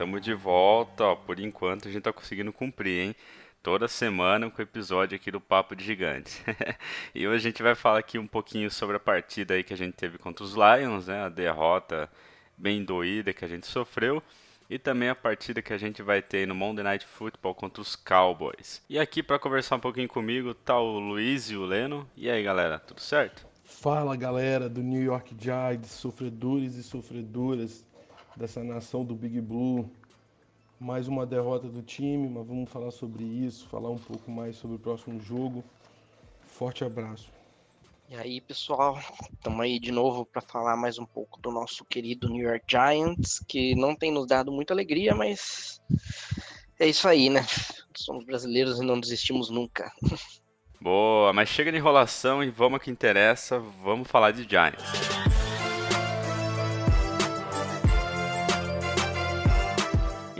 Tamo de volta, ó. Por enquanto a gente tá conseguindo cumprir, hein? Toda semana com o episódio aqui do Papo de Gigante. e hoje a gente vai falar aqui um pouquinho sobre a partida aí que a gente teve contra os Lions, né? A derrota bem doída que a gente sofreu. E também a partida que a gente vai ter no Monday Night Football contra os Cowboys. E aqui para conversar um pouquinho comigo tá o Luiz e o Leno. E aí galera, tudo certo? Fala galera do New York Giants, sofredores e sofredoras dessa nação do Big Blue. Mais uma derrota do time, mas vamos falar sobre isso, falar um pouco mais sobre o próximo jogo. Forte abraço. E aí, pessoal, estamos aí de novo para falar mais um pouco do nosso querido New York Giants, que não tem nos dado muita alegria, mas é isso aí, né? Somos brasileiros e não desistimos nunca. Boa, mas chega de enrolação e vamos ao que interessa, vamos falar de Giants.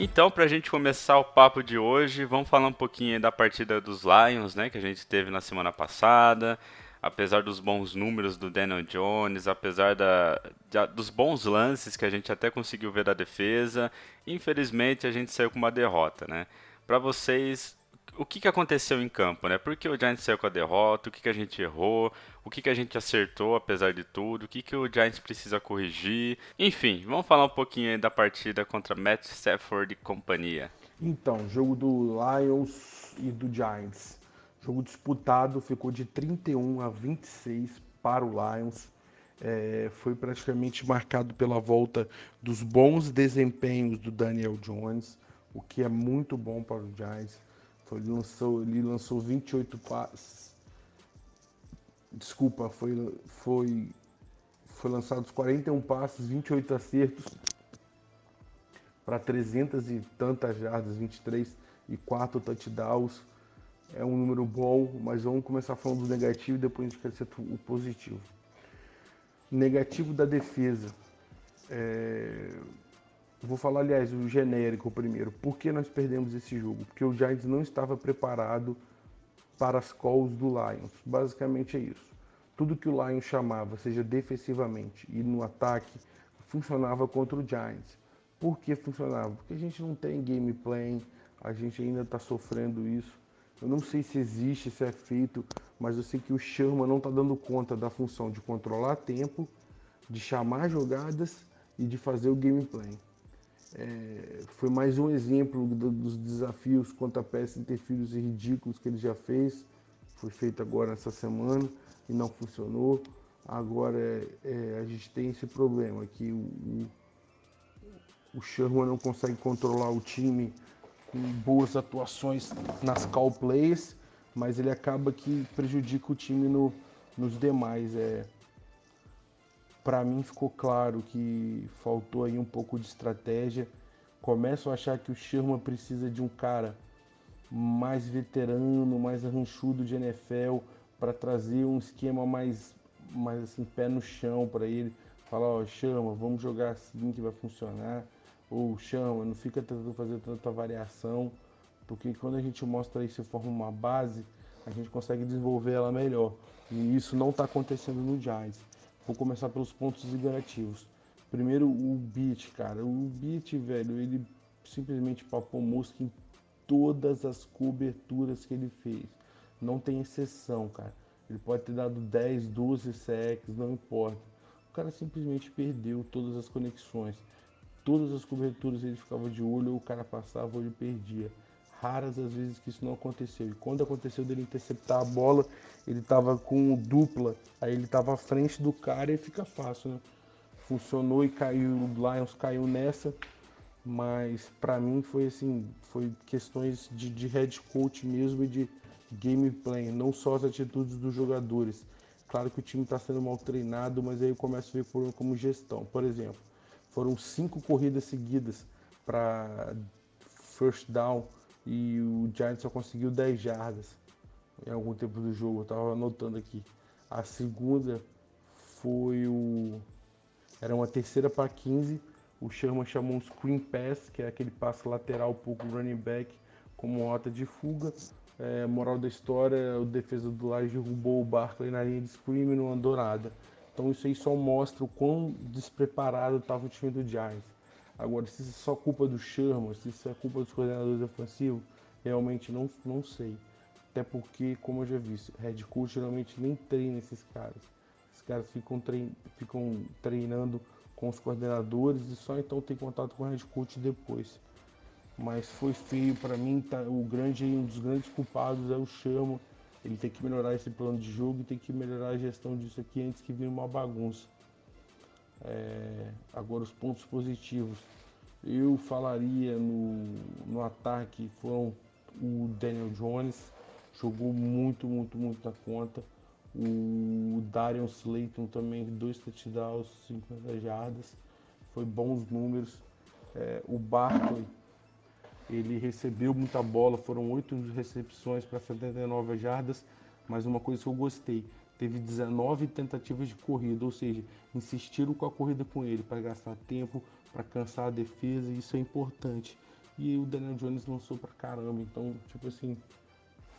Então, para a gente começar o papo de hoje, vamos falar um pouquinho da partida dos Lions, né, que a gente teve na semana passada. Apesar dos bons números do Daniel Jones, apesar da, da, dos bons lances que a gente até conseguiu ver da defesa, infelizmente a gente saiu com uma derrota, né? Para vocês, o que, que aconteceu em campo, né? Por que o Giants saiu com a derrota? O que, que a gente errou? O que, que a gente acertou apesar de tudo? O que, que o Giants precisa corrigir? Enfim, vamos falar um pouquinho da partida contra Matt Stafford e companhia. Então, jogo do Lions e do Giants. Jogo disputado, ficou de 31 a 26 para o Lions. É, foi praticamente marcado pela volta dos bons desempenhos do Daniel Jones, o que é muito bom para o Giants. Foi, ele, lançou, ele lançou 28 passes. Desculpa, foi, foi, foi lançados 41 passes, 28 acertos para 300 e tantas jardas, 23 e 4 touchdowns é um número bom, mas vamos começar falando do negativo e depois a gente ser o positivo. Negativo da defesa. É... Vou falar, aliás, o genérico primeiro. Por que nós perdemos esse jogo? Porque o Giants não estava preparado para as calls do Lions. Basicamente é isso. Tudo que o Lions chamava, seja defensivamente e no ataque, funcionava contra o Giants. Por que funcionava? Porque a gente não tem gameplay, a gente ainda está sofrendo isso. Eu não sei se existe, se é feito, mas eu sei que o Sherman não está dando conta da função de controlar tempo, de chamar jogadas e de fazer o gameplay. É, foi mais um exemplo do, dos desafios contra peças interfírios e ridículos que ele já fez. Foi feito agora essa semana e não funcionou. Agora é, é, a gente tem esse problema que o, o, o Sherman não consegue controlar o time com boas atuações nas call plays, mas ele acaba que prejudica o time no, nos demais. É, para mim ficou claro que faltou aí um pouco de estratégia. Começo a achar que o Sherman precisa de um cara mais veterano, mais arranchudo de NFL para trazer um esquema mais, mais assim pé no chão para ele. Falar, ó, Sherman, vamos jogar assim que vai funcionar ou chama, não fica tentando fazer tanta variação, porque quando a gente mostra isso e forma uma base, a gente consegue desenvolver ela melhor. E isso não está acontecendo no Giants. Vou começar pelos pontos negativos. Primeiro, o beat, cara. O beat, velho, ele simplesmente papou mosca em todas as coberturas que ele fez. Não tem exceção, cara. Ele pode ter dado 10, 12 sacks, não importa. O cara simplesmente perdeu todas as conexões todas as coberturas ele ficava de olho, ou o cara passava ou ele perdia. Raras as vezes que isso não aconteceu. E quando aconteceu dele interceptar a bola, ele estava com dupla, aí ele estava à frente do cara e fica fácil, né? Funcionou e caiu, o Lions caiu nessa, mas para mim foi assim, foi questões de, de head coach mesmo e de gameplay, não só as atitudes dos jogadores. Claro que o time está sendo mal treinado, mas aí eu começo a ver problema como gestão. Por exemplo, foram cinco corridas seguidas para first down e o Giants só conseguiu 10 jardas em algum tempo do jogo, eu tava anotando aqui. A segunda foi o. Era uma terceira para 15. O Sherman chamou um screen pass, que é aquele passe lateral pouco running back, como rota de fuga. É, moral da história, o defesa do Lions derrubou o Barkley na linha de screen e não andou nada. Então isso aí só mostra o quão despreparado estava o time do Giants. Agora, se isso é só culpa do Sherman, se isso é culpa dos coordenadores ofensivos, realmente não, não sei. Até porque, como eu já disse, head coach geralmente nem treina esses caras. Esses caras ficam, trein, ficam treinando com os coordenadores e só então tem contato com o head coach depois. Mas foi feio para mim, tá, o grande, um dos grandes culpados é o Chama. Ele tem que melhorar esse plano de jogo e tem que melhorar a gestão disso aqui antes que vire uma bagunça. É, agora os pontos positivos. Eu falaria no, no ataque foram o Daniel Jones, jogou muito, muito, muito na conta. O Darion Slayton também, dois touchdowns, 50 jardas, foi bons números. É, o Barkley, ele recebeu muita bola, foram oito recepções para 79 jardas, mas uma coisa que eu gostei, teve 19 tentativas de corrida, ou seja, insistiram com a corrida com ele para gastar tempo, para cansar a defesa, e isso é importante. E o Daniel Jones lançou para caramba, então, tipo assim,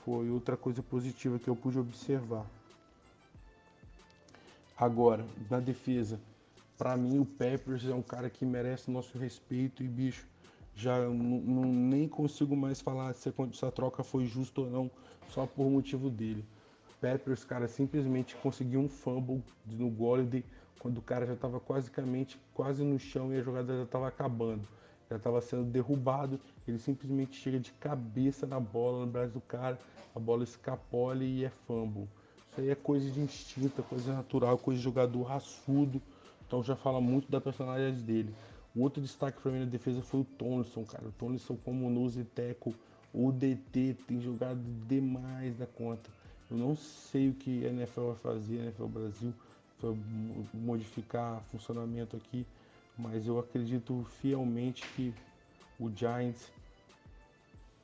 foi outra coisa positiva que eu pude observar. Agora, na defesa, para mim o Peppers é um cara que merece nosso respeito e bicho, já nem consigo mais falar se essa troca foi justa ou não, só por motivo dele. Peppers, cara, simplesmente conseguiu um fumble no Golladay quando o cara já estava quase, quase no chão e a jogada já estava acabando já estava sendo derrubado, ele simplesmente chega de cabeça na bola, no braço do cara, a bola escapole e é fumble. Isso aí é coisa de instinto, é coisa natural, coisa de jogador raçudo, então já fala muito da personalidade dele. O outro destaque para mim na defesa foi o Tonson, cara. O Tonson como nose teco, o DT tem jogado demais da conta. Eu não sei o que a NFL vai fazer, a NFL Brasil, vai modificar funcionamento aqui, mas eu acredito fielmente que o Giants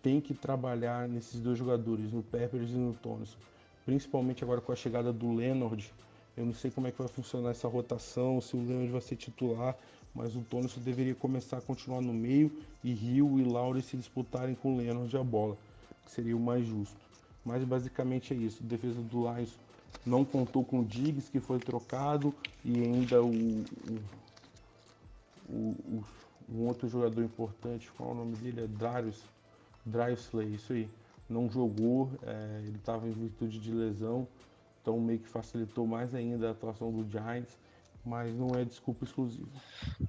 tem que trabalhar nesses dois jogadores, no Peppers e no Thompson. Principalmente agora com a chegada do Leonard. Eu não sei como é que vai funcionar essa rotação, se o Leonard vai ser titular, mas o Thompson deveria começar a continuar no meio e Rio e Laure se disputarem com o Leonard a bola, que seria o mais justo. Mas basicamente é isso. Defesa do Lions não contou com o Diggs, que foi trocado, e ainda o, o o, um outro jogador importante, qual é o nome dele? É Darius Slay, isso aí. Não jogou, é, ele estava em virtude de lesão, então meio que facilitou mais ainda a atuação do Giants, mas não é desculpa exclusiva.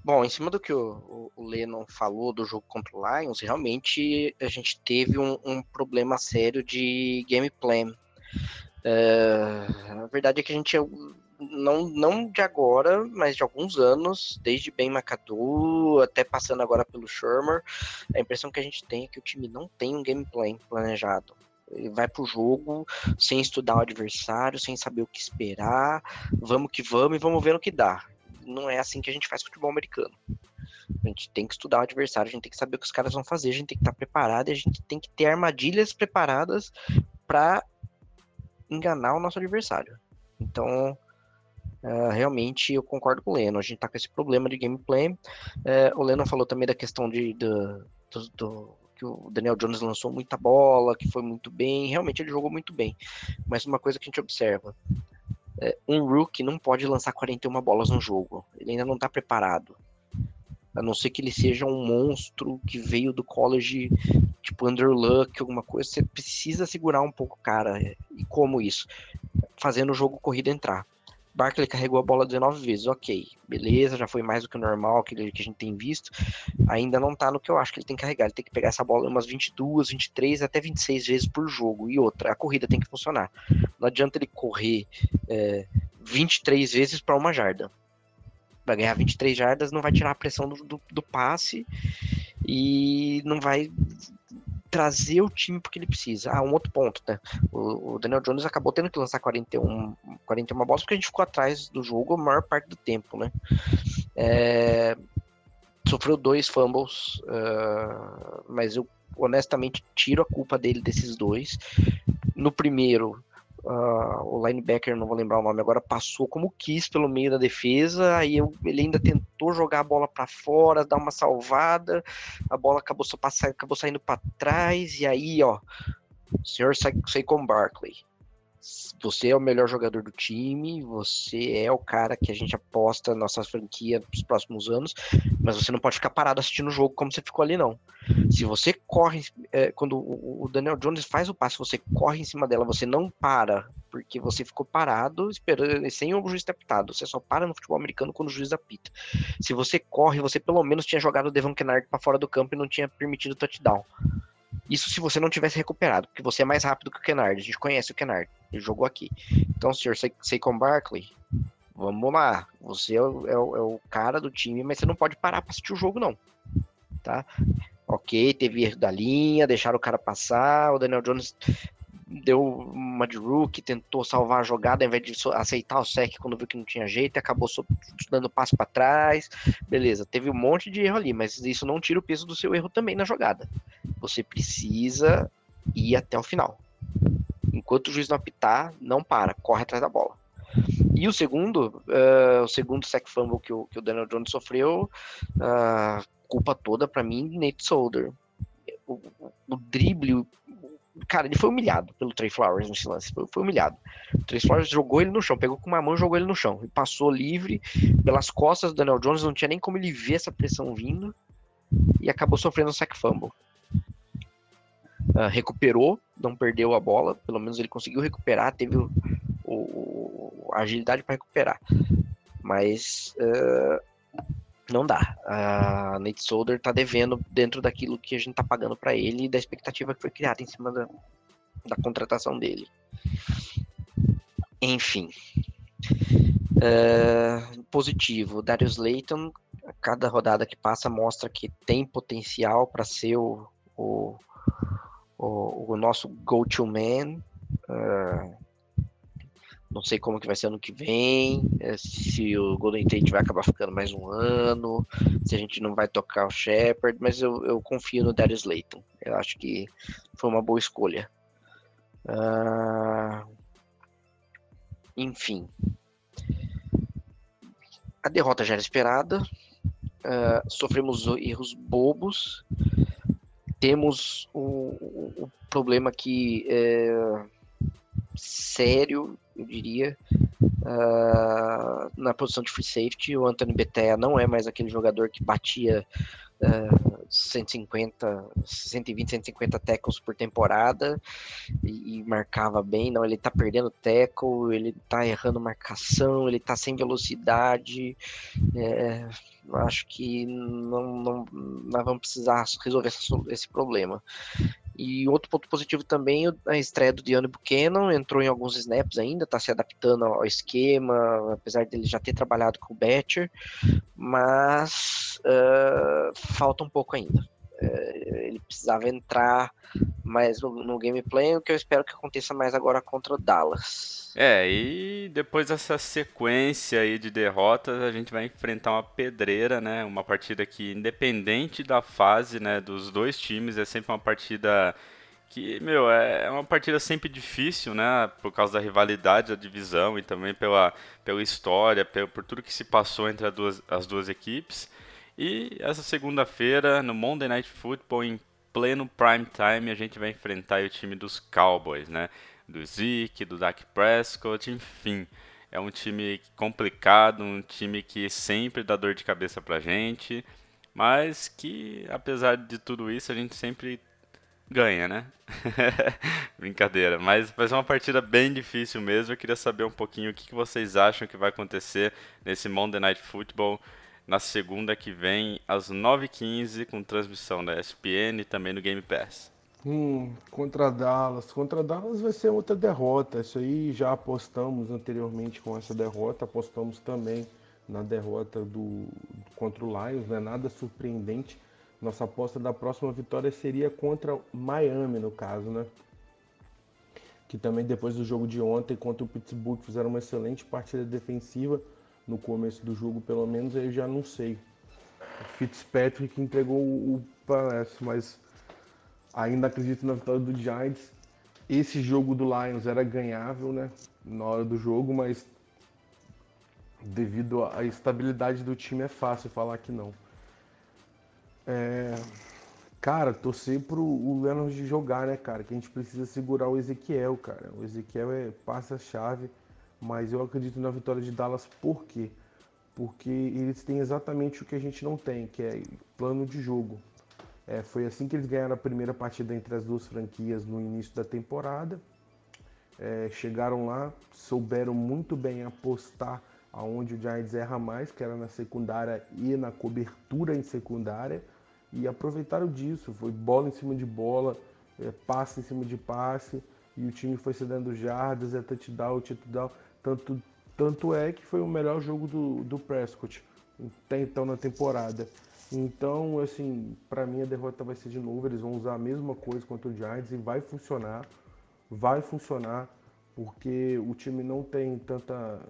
Bom, em cima do que o, o Lennon falou do jogo contra o Lions, realmente a gente teve um, um problema sério de gameplay. É, a verdade é que a gente não, não de agora, mas de alguns anos, desde Ben McAdoo até passando agora pelo Shermer, a impressão que a gente tem é que o time não tem um gameplay planejado. Ele vai pro jogo sem estudar o adversário, sem saber o que esperar, vamos que vamos e vamos ver o que dá. Não é assim que a gente faz futebol americano. A gente tem que estudar o adversário, a gente tem que saber o que os caras vão fazer, a gente tem que estar preparado e a gente tem que ter armadilhas preparadas para enganar o nosso adversário. Então, Uh, realmente eu concordo com o Leno. A gente tá com esse problema de gameplay. Uh, o Leno falou também da questão de, de do, do, que o Daniel Jones lançou muita bola, que foi muito bem. Realmente ele jogou muito bem. Mas uma coisa que a gente observa: uh, um rookie não pode lançar 41 bolas no jogo. Ele ainda não está preparado. A não ser que ele seja um monstro que veio do college, tipo underluck, alguma coisa. Você precisa segurar um pouco o cara. E como isso? Fazendo o jogo corrida entrar. Barkley carregou a bola 19 vezes, ok, beleza, já foi mais do que o normal que, que a gente tem visto. Ainda não tá no que eu acho que ele tem que carregar. Ele tem que pegar essa bola umas 22, 23, até 26 vezes por jogo. E outra, a corrida tem que funcionar. Não adianta ele correr é, 23 vezes para uma jarda. Vai ganhar 23 jardas, não vai tirar a pressão do, do, do passe e não vai trazer o time porque ele precisa. Ah, um outro ponto, né? O, o, Daniel Jones acabou tendo que lançar 41, 41 bolas porque a gente ficou atrás do jogo a maior parte do tempo, né? É, sofreu dois fumbles, uh, mas eu honestamente tiro a culpa dele desses dois. No primeiro, uh, o linebacker, não vou lembrar o nome agora, passou como quis pelo meio da defesa, aí ele ainda tentou jogar a bola para fora, dar uma salvada, a bola acabou, passar, acabou saindo para trás, e aí, ó, o senhor Saquon Barkley, você é o melhor jogador do time, você é o cara que a gente aposta na nossa franquia nos próximos anos, mas você não pode ficar parado assistindo o jogo como você ficou ali, não. Se você corre, é, quando o Daniel Jones faz o passe, você corre em cima dela, você não para, porque você ficou parado esperando, sem o juiz ter apitado. Você só para no futebol americano quando o juiz apita. Se você corre, você pelo menos tinha jogado o Devon Kennard para fora do campo e não tinha permitido touchdown. Isso se você não tivesse recuperado, porque você é mais rápido que o Kennard. A gente conhece o Kennard, jogou aqui. Então, senhor Saquon Barkley, vamos lá. Você é o, é, é o, cara do time, mas você não pode parar para assistir o jogo, não. Tá? Ok, teve erro da linha, deixaram o cara passar. O Daniel Jones deu uma de rookie, tentou salvar a jogada ao invés de aceitar o sec quando viu que não tinha jeito, acabou dando passo para trás. Beleza, teve um monte de erro ali, mas isso não tira o peso do seu erro também na jogada. Você precisa ir até o final. Enquanto o juiz não apitar, não para, corre atrás da bola. E o segundo, uh, o segundo sack fumble que o, que o Daniel Jones sofreu, uh, culpa toda para mim, Nate Solder. O, o, o drible Cara, ele foi humilhado pelo Trey Flowers nesse lance. Foi, foi, humilhado. O Trey Flowers jogou ele no chão, pegou com uma mão e jogou ele no chão. E passou livre pelas costas do Daniel Jones, não tinha nem como ele ver essa pressão vindo. E acabou sofrendo um sack fumble. Uh, recuperou, não perdeu a bola, pelo menos ele conseguiu recuperar, teve o, o a agilidade para recuperar. Mas uh, não dá. A Nate Solder tá devendo dentro daquilo que a gente tá pagando para ele e da expectativa que foi criada em cima da, da contratação dele. Enfim. Uh, positivo. Darius Layton, cada rodada que passa mostra que tem potencial para ser o, o, o, o, nosso go-to man. Uh, não sei como que vai ser ano que vem, eh, se o Golden Tate vai acabar ficando mais um ano, se a gente não vai tocar o Shepard, mas eu, eu confio no Darius Layton. Eu acho que foi uma boa escolha. Uh... Enfim. A derrota já era esperada. Uh, sofremos erros bobos. Temos o, o problema que é sério eu diria, uh, na posição de free safety. O Anthony Betea não é mais aquele jogador que batia uh, 150, 120, 150 tackles por temporada e, e, marcava bem. Não, ele tá perdendo tackle, ele tá errando marcação, ele tá sem velocidade. É, acho que não, não, vamos precisar resolver esse problema. E outro ponto positivo também, a estreia do Diano Buchanan, entrou em alguns snaps ainda, está se adaptando ao esquema, apesar dele já ter trabalhado com o Betcher, mas uh, falta um pouco ainda. Uh, ele precisava entrar mais no, no gameplay, o que eu espero que aconteça mais agora contra o Dallas. É, e depois dessa sequência aí de derrotas, a gente vai enfrentar uma pedreira, né? Uma partida que, independente da fase, né, dos dois times, é sempre uma partida que, meu, é, é uma partida sempre difícil, né? Por causa da rivalidade da divisão e também pela, pela história, pelo, por tudo que se passou entre as duas, as duas equipes. E essa segunda-feira, no Monday Night Football, em pleno prime time, a gente vai enfrentar o time dos Cowboys, né? Do Zeke, do Dak Prescott, enfim. É um time complicado, um time que sempre dá dor de cabeça pra gente, mas que, apesar de tudo isso, a gente sempre ganha, né? Brincadeira, mas vai ser uma partida bem difícil mesmo. Eu queria saber um pouquinho o que vocês acham que vai acontecer nesse Monday Night Football na segunda que vem, às 9h15, com transmissão da ESPN e também no Game Pass. Hum, contra Dallas. Contra Dallas vai ser outra derrota. Isso aí já apostamos anteriormente com essa derrota. Apostamos também na derrota do contra o Lions, não é nada surpreendente. Nossa aposta da próxima vitória seria contra Miami, no caso, né? Que também depois do jogo de ontem contra o Pittsburgh fizeram uma excelente partida defensiva no começo do jogo, pelo menos, eu já não sei. Fitzpatrick entregou o palácio, mas ainda acredito na vitória do Giants. Esse jogo do Lions era ganhável, né? Na hora do jogo, mas devido à estabilidade do time é fácil falar que não. É... Cara, torcer pro o Leonard jogar, né, cara? Que a gente precisa segurar o Ezequiel, cara. O Ezequiel é passa-chave, mas eu acredito na vitória de Dallas por quê? Porque eles têm exatamente o que a gente não tem, que é plano de jogo. É, foi assim que eles ganharam a primeira partida entre as duas franquias no início da temporada. É, chegaram lá, souberam muito bem apostar aonde o Giants erra mais, que era na secundária e na cobertura em secundária, e aproveitaram disso. Foi bola em cima de bola, é, passe em cima de passe, e o time foi cedendo jardas, é touchdown, touchdown. Tanto, tanto é que foi o melhor jogo do, do Prescott até então na temporada. Então, assim, para mim a derrota vai ser de novo. Eles vão usar a mesma coisa contra o Giants e vai funcionar. Vai funcionar porque o time não tem tanta,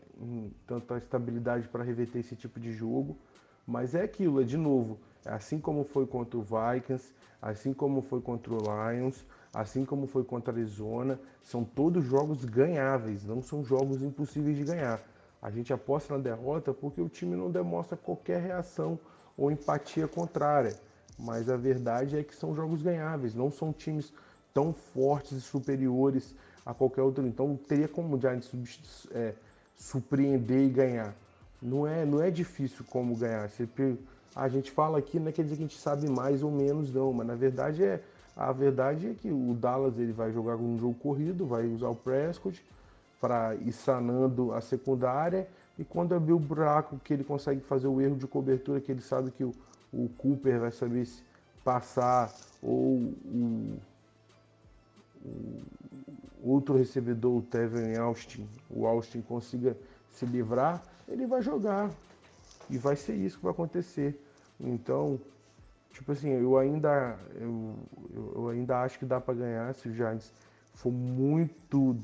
tanta estabilidade para reverter esse tipo de jogo. Mas é aquilo, é de novo, assim como foi contra o Vikings, assim como foi contra o Lions, assim como foi contra a Arizona, são todos jogos ganháveis, não são jogos impossíveis de ganhar. A gente aposta na derrota porque o time não demonstra qualquer reação ou empatia contrária. Mas a verdade é que são jogos ganháveis, não são times tão fortes e superiores a qualquer outro. Então teria como o Giants é, surpreender e ganhar. Não é, não é difícil como ganhar. a gente fala aqui, não é quer dizer que a gente sabe mais ou menos, não, mas na verdade é. A verdade é que o Dallas ele vai jogar um jogo corrido, vai usar o Prescott para ir sanando a secundária e quando abrir o buraco que ele consegue fazer o erro de cobertura, que ele sabe que o, o Cooper vai saber se passar ou o, o outro recebedor, o Tevin Austin, o Austin consiga se livrar, ele vai jogar. E vai ser isso que vai acontecer. Então, tipo assim, eu ainda, eu, eu ainda acho que dá para ganhar se o Giants for muito,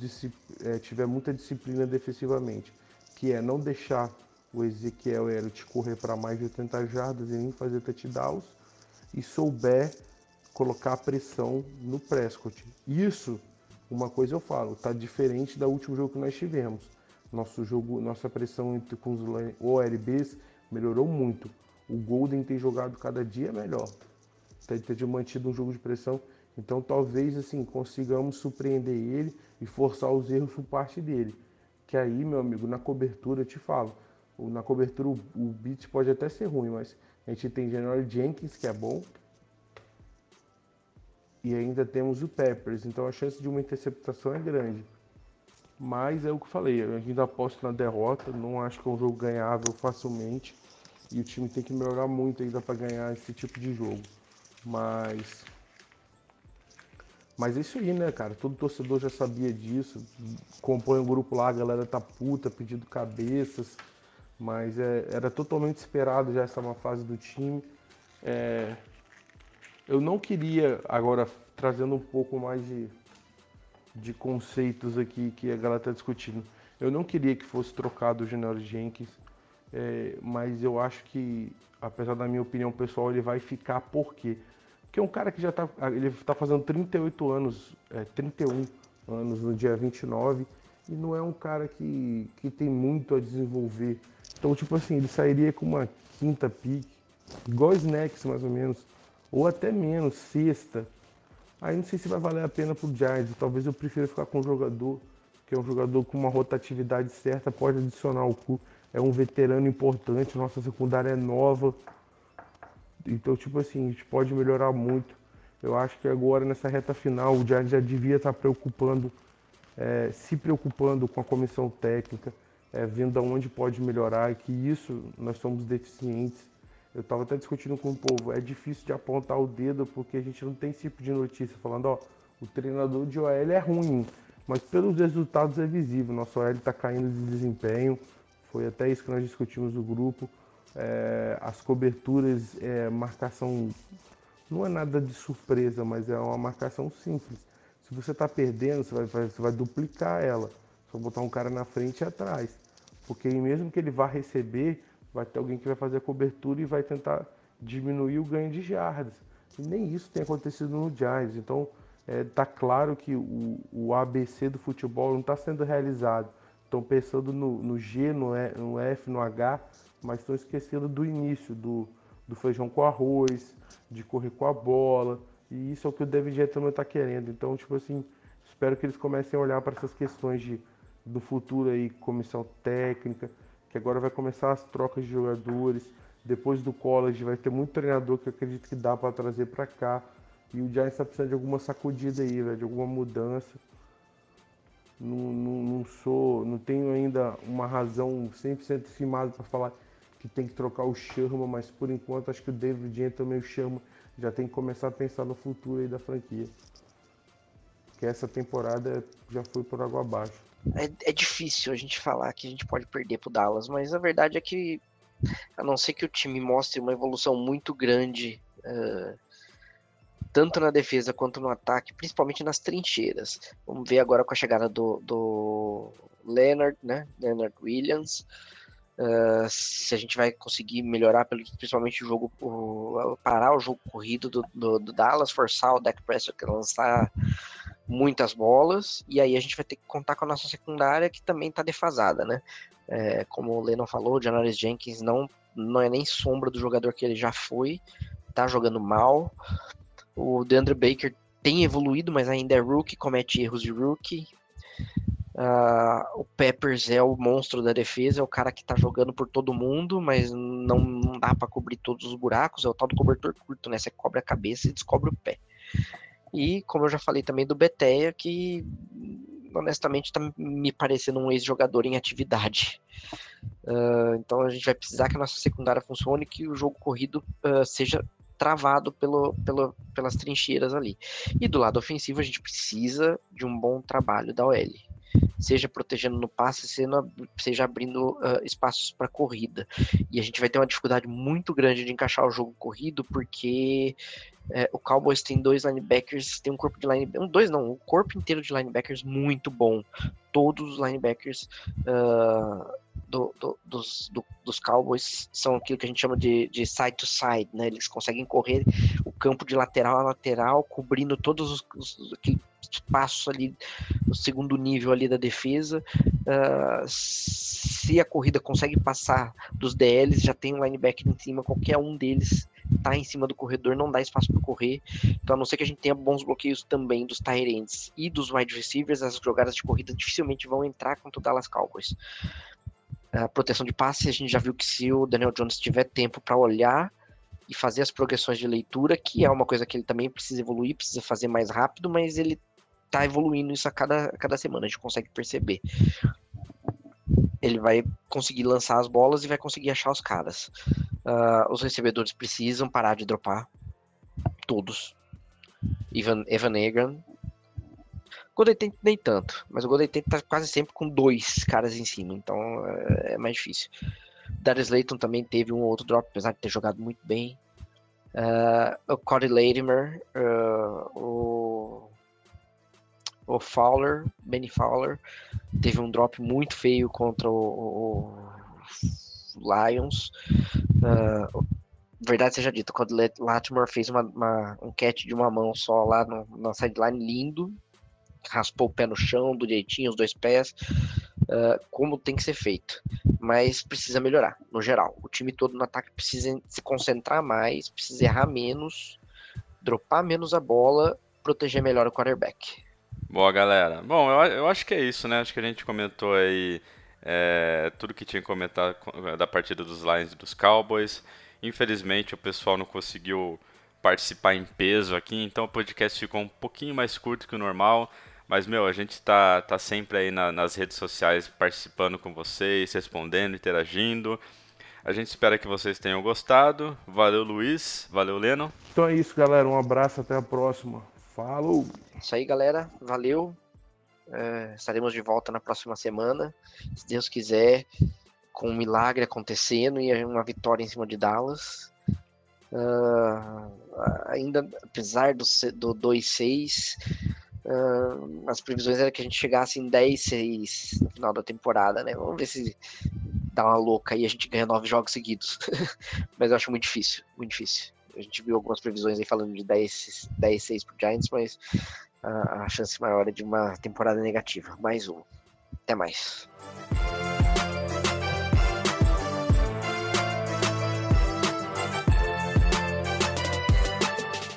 é, tiver muita disciplina defensivamente que é não deixar o Ezequiel Elliott correr para mais de 80 jardas e nem fazer touchdowns e souber colocar pressão no Prescott. Isso, uma coisa eu falo, tá diferente da último jogo que nós tivemos. Nosso jogo, nossa pressão entre com os OLBs melhorou muito. O Golden tem jogado cada dia melhor. Tem, tem mantido um jogo de pressão. Então talvez assim consigamos surpreender ele e forçar os erros por parte dele. Que aí, meu amigo, na cobertura eu te falo, na cobertura o, o beat pode até ser ruim, mas a gente tem General Jenkins, que é bom, e ainda temos o Peppers, então a chance de uma interceptação é grande. Mas é o que eu falei, eu ainda aposto na derrota, não acho que é um jogo ganhável facilmente. E o time tem que melhorar muito ainda para ganhar esse tipo de jogo. Mas mas é isso aí, né, cara? Todo torcedor já sabia disso. Compõe um grupo lá, a galera tá puta, pedindo cabeças. Mas é, era totalmente esperado já essa uma fase do time. É, eu não queria, agora trazendo um pouco mais de, de conceitos aqui que a galera tá discutindo. Eu não queria que fosse trocado o General Jenkins, é, mas eu acho que, apesar da minha opinião pessoal, ele vai ficar por quê? que é um cara que já está ele tá fazendo 38 anos, é, 31 anos no dia 29, e não é um cara que, que tem muito a desenvolver. Então, tipo assim, ele sairia com uma quinta pique, igual Snacks mais ou menos, ou até menos, sexta. Aí não sei se vai valer a pena pro Giants, talvez eu prefira ficar com um jogador, que é um jogador com uma rotatividade certa, pode adicionar o cu, é um veterano importante, nossa secundária é nova, então, tipo assim, a gente pode melhorar muito. Eu acho que agora, nessa reta final, o Giants já devia estar preocupando, é, se preocupando com a comissão técnica, é, vendo aonde pode melhorar e que isso nós somos deficientes. Eu estava até discutindo com o povo, é difícil de apontar o dedo porque a gente não tem esse tipo de notícia falando, ó, o treinador de OL é ruim, mas pelos resultados é visível, nosso OL está caindo de desempenho, foi até isso que nós discutimos no grupo é, as coberturas, é, marcação não é nada de surpresa, mas é uma marcação simples. Se você está perdendo, você vai, você vai duplicar ela. Só botar um cara na frente e atrás. Porque mesmo que ele vá receber, vai ter alguém que vai fazer a cobertura e vai tentar diminuir o ganho de jardas. E nem isso tem acontecido no Giants. Então, é, tá claro que o, o, ABC do futebol não está sendo realizado. Estão pensando no, no, G, no, e, no F, no H, mas estão esquecendo do início, do, do feijão com arroz, de correr com a bola. E isso é o que o David Gettleman está querendo. Então, tipo assim, espero que eles comecem a olhar para essas questões de, do futuro aí, comissão técnica, que agora vai começar as trocas de jogadores. Depois do college vai ter muito treinador que eu acredito que dá para trazer para cá. E o Giants está precisando de alguma sacudida aí, velho, de alguma mudança. Não, não, não, sou, não tenho ainda uma razão 100% firmada para falar que tem que trocar o Sherman, mas por enquanto acho que o David Gentleman e o Sherman já tem que começar a pensar no futuro aí da franquia. Que essa temporada já foi por água abaixo. É, é difícil a gente falar que a gente pode perder pro Dallas, mas a verdade é que a não ser que o time mostre uma evolução muito grande, uh, tanto na defesa quanto no ataque, principalmente nas trincheiras. Vamos ver agora com a chegada do, do Leonard, né? Leonard Williams. Uh, se a gente vai conseguir melhorar, principalmente o jogo, o, parar o jogo corrido do, do, do, Dallas, forçar o Dak Prescott a lançar muitas bolas, e aí a gente vai ter que contar com a nossa secundária que também está defasada, né? É, como o Lennon falou, o Janoris Jenkins não, não é nem sombra do jogador que ele já foi, tá jogando mal. O DeAndre Baker tem evoluído, mas ainda é rookie, comete erros de rookie. Uh, o Peppers é o monstro da defesa, é o cara que tá jogando por todo mundo, mas não, não dá para cobrir todos os buracos. É o tal do cobertor curto, né? Você cobre a cabeça e descobre o pé. E como eu já falei também do Beteia, que honestamente está me parecendo um ex-jogador em atividade. Uh, então a gente vai precisar que a nossa secundária funcione, que o jogo corrido uh, seja travado pelo, pelo, pelas trincheiras ali. E do lado ofensivo a gente precisa de um bom trabalho da OL seja protegendo no passe, seja abrindo uh, espaços para corrida. E a gente vai ter uma dificuldade muito grande de encaixar o jogo corrido, porque é, o Cowboys tem dois linebackers, tem um corpo de linebackers, dois não, o corpo inteiro de linebackers muito bom. Todos os linebackers uh, do, do, dos, do, dos Cowboys são aquilo que a gente chama de, de side to side, né? Eles conseguem correr o campo de lateral a lateral, cobrindo todos os, os aquele espaço ali no segundo nível ali da defesa. Uh, se a corrida consegue passar dos DLs, já tem um linebacker em cima, qualquer um deles tá em cima do corredor, não dá espaço para correr. Então, a não ser que a gente tenha bons bloqueios também dos Tyrants e dos wide receivers, as jogadas de corrida dificilmente vão entrar contra o Dallas Cowboys. A proteção de passe, a gente já viu que se o Daniel Jones tiver tempo para olhar e fazer as progressões de leitura, que é uma coisa que ele também precisa evoluir, precisa fazer mais rápido, mas ele tá evoluindo isso a cada, a cada semana, a gente consegue perceber. Ele vai conseguir lançar as bolas e vai conseguir achar os caras. Uh, os recebedores precisam parar de dropar. Todos. Evan, Evan Egan, Golden Tate nem tanto, mas o Golden Tate tá quase sempre com dois caras em cima, então é, é mais difícil. Darius Layton também teve um outro drop, apesar de ter jogado muito bem. Uh, o Cody Latimer, uh, o, o Fowler, Benny Fowler, teve um drop muito feio contra o, o Lions. Uh, verdade seja dita, o Cody Latimer fez uma, uma, um catch de uma mão só lá no, na sideline lindo, raspou o pé no chão, do jeitinho, os dois pés, uh, como tem que ser feito. Mas precisa melhorar, no geral. O time todo no ataque precisa se concentrar mais, precisa errar menos, dropar menos a bola, proteger melhor o quarterback. Boa, galera. Bom, eu, eu acho que é isso, né? Acho que a gente comentou aí é, tudo que tinha que comentar da partida dos Lions e dos Cowboys. Infelizmente, o pessoal não conseguiu participar em peso aqui, então o podcast ficou um pouquinho mais curto que o normal. Mas, meu, a gente tá, tá sempre aí na, nas redes sociais participando com vocês, respondendo, interagindo. A gente espera que vocês tenham gostado. Valeu, Luiz. Valeu, Leno. Então é isso, galera. Um abraço. Até a próxima. Falou! Isso aí, galera. Valeu. É, estaremos de volta na próxima semana. Se Deus quiser, com um milagre acontecendo e uma vitória em cima de Dallas. Uh, ainda, apesar do, do 2-6 Uh, as previsões eram que a gente chegasse em 10, 6 no final da temporada, né? Vamos ver se dá uma louca e a gente ganha nove jogos seguidos. mas eu acho muito difícil, muito difícil. A gente viu algumas previsões aí falando de 10, 10 6 pro Giants, mas a, a chance maior é de uma temporada negativa. Mais um. Até mais.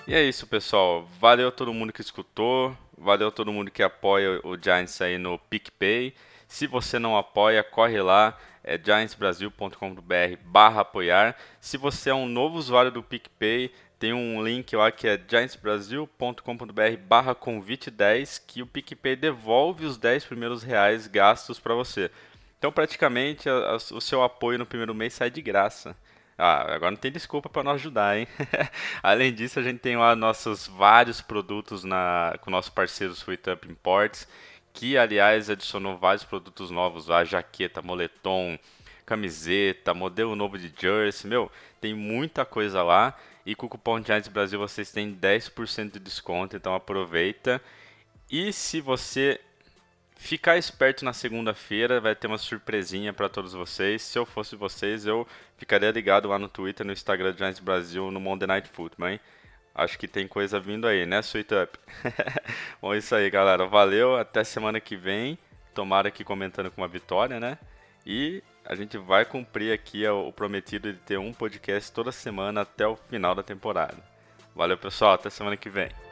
E é isso, pessoal. Valeu a todo mundo que escutou. Valeu todo mundo que apoia o Giants aí no PicPay. Se você não apoia, corre lá. É giantsbrasil.com.br barra apoiar. Se você é um novo usuário do PicPay, tem um link lá que é giantsbrasil.com.br barra convite 10 que o PicPay devolve os 10 primeiros reais gastos para você. Então praticamente a, a, o seu apoio no primeiro mês sai de graça. Ah, agora não tem desculpa para nos ajudar, hein? Além disso, a gente tem lá nossos vários produtos na, com o nosso parceiro Sweet Up Imports, que aliás adicionou vários produtos novos lá, jaqueta, moletom, camiseta, modelo novo de jersey, meu, tem muita coisa lá. E com o cupom Giants Brasil vocês têm 10% de desconto, então aproveita. E se você ficar esperto na segunda-feira, vai ter uma surpresinha para todos vocês. Se eu fosse vocês, eu ficaria ligado lá no Twitter, no Instagram do Giants Brasil, no Monday Night Football, hein? Acho que tem coisa vindo aí, né, Sweet Up? Bom, isso aí, galera. Valeu, até semana que vem. Tomara aqui comentando com uma vitória, né? E a gente vai cumprir aqui o prometido de ter um podcast toda semana até o final da temporada. Valeu, pessoal. Até semana que vem.